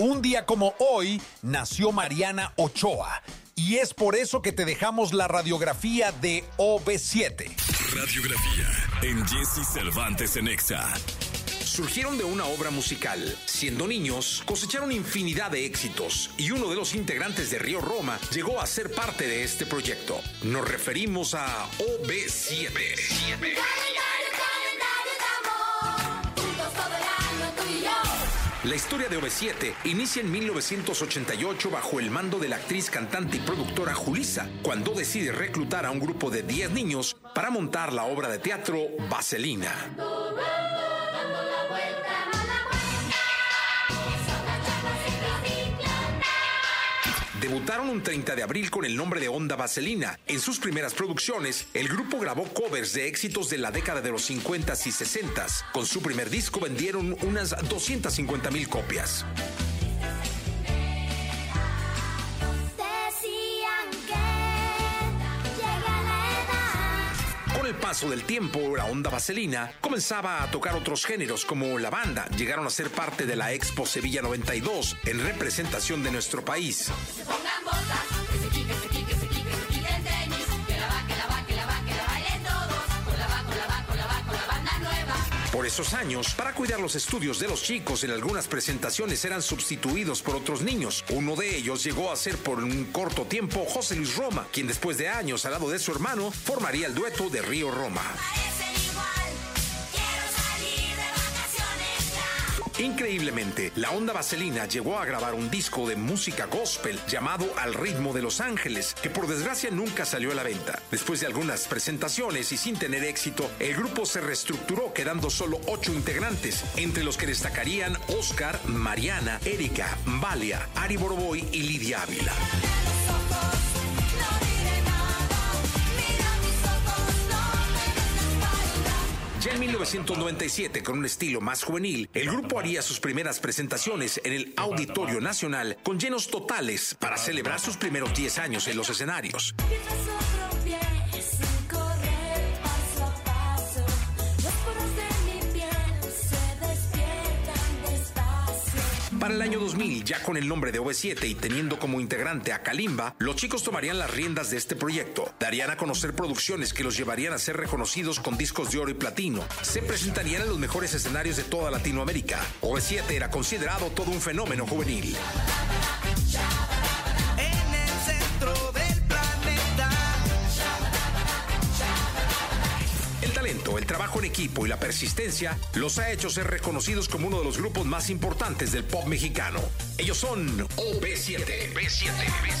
Un día como hoy nació Mariana Ochoa y es por eso que te dejamos la radiografía de OB7. Radiografía en Jesse Cervantes en Exa. Surgieron de una obra musical. Siendo niños, cosecharon infinidad de éxitos y uno de los integrantes de Río Roma llegó a ser parte de este proyecto. Nos referimos a OB7. La historia de OV7 inicia en 1988 bajo el mando de la actriz, cantante y productora Julisa, cuando decide reclutar a un grupo de 10 niños para montar la obra de teatro Vaselina. Debutaron un 30 de abril con el nombre de Onda Vaselina. En sus primeras producciones, el grupo grabó covers de éxitos de la década de los 50 y 60. Con su primer disco vendieron unas 250 mil copias. Paso del tiempo, la onda vaselina comenzaba a tocar otros géneros como la banda. Llegaron a ser parte de la Expo Sevilla 92 en representación de nuestro país. Por esos años, para cuidar los estudios de los chicos, en algunas presentaciones eran sustituidos por otros niños. Uno de ellos llegó a ser por un corto tiempo José Luis Roma, quien después de años al lado de su hermano formaría el dueto de Río Roma. Increíblemente, la onda vaselina llegó a grabar un disco de música gospel llamado Al ritmo de los ángeles, que por desgracia nunca salió a la venta. Después de algunas presentaciones y sin tener éxito, el grupo se reestructuró quedando solo ocho integrantes, entre los que destacarían Oscar, Mariana, Erika, Valia, Ari Boroboy y Lidia Ávila. Ya en 1997, con un estilo más juvenil, el grupo haría sus primeras presentaciones en el Auditorio Nacional con llenos totales para celebrar sus primeros 10 años en los escenarios. Para el año 2000, ya con el nombre de OV7 y teniendo como integrante a Kalimba, los chicos tomarían las riendas de este proyecto. Darían a conocer producciones que los llevarían a ser reconocidos con discos de oro y platino. Se presentarían en los mejores escenarios de toda Latinoamérica. OV7 era considerado todo un fenómeno juvenil. El trabajo en equipo y la persistencia los ha hecho ser reconocidos como uno de los grupos más importantes del pop mexicano. Ellos son OB7. B7.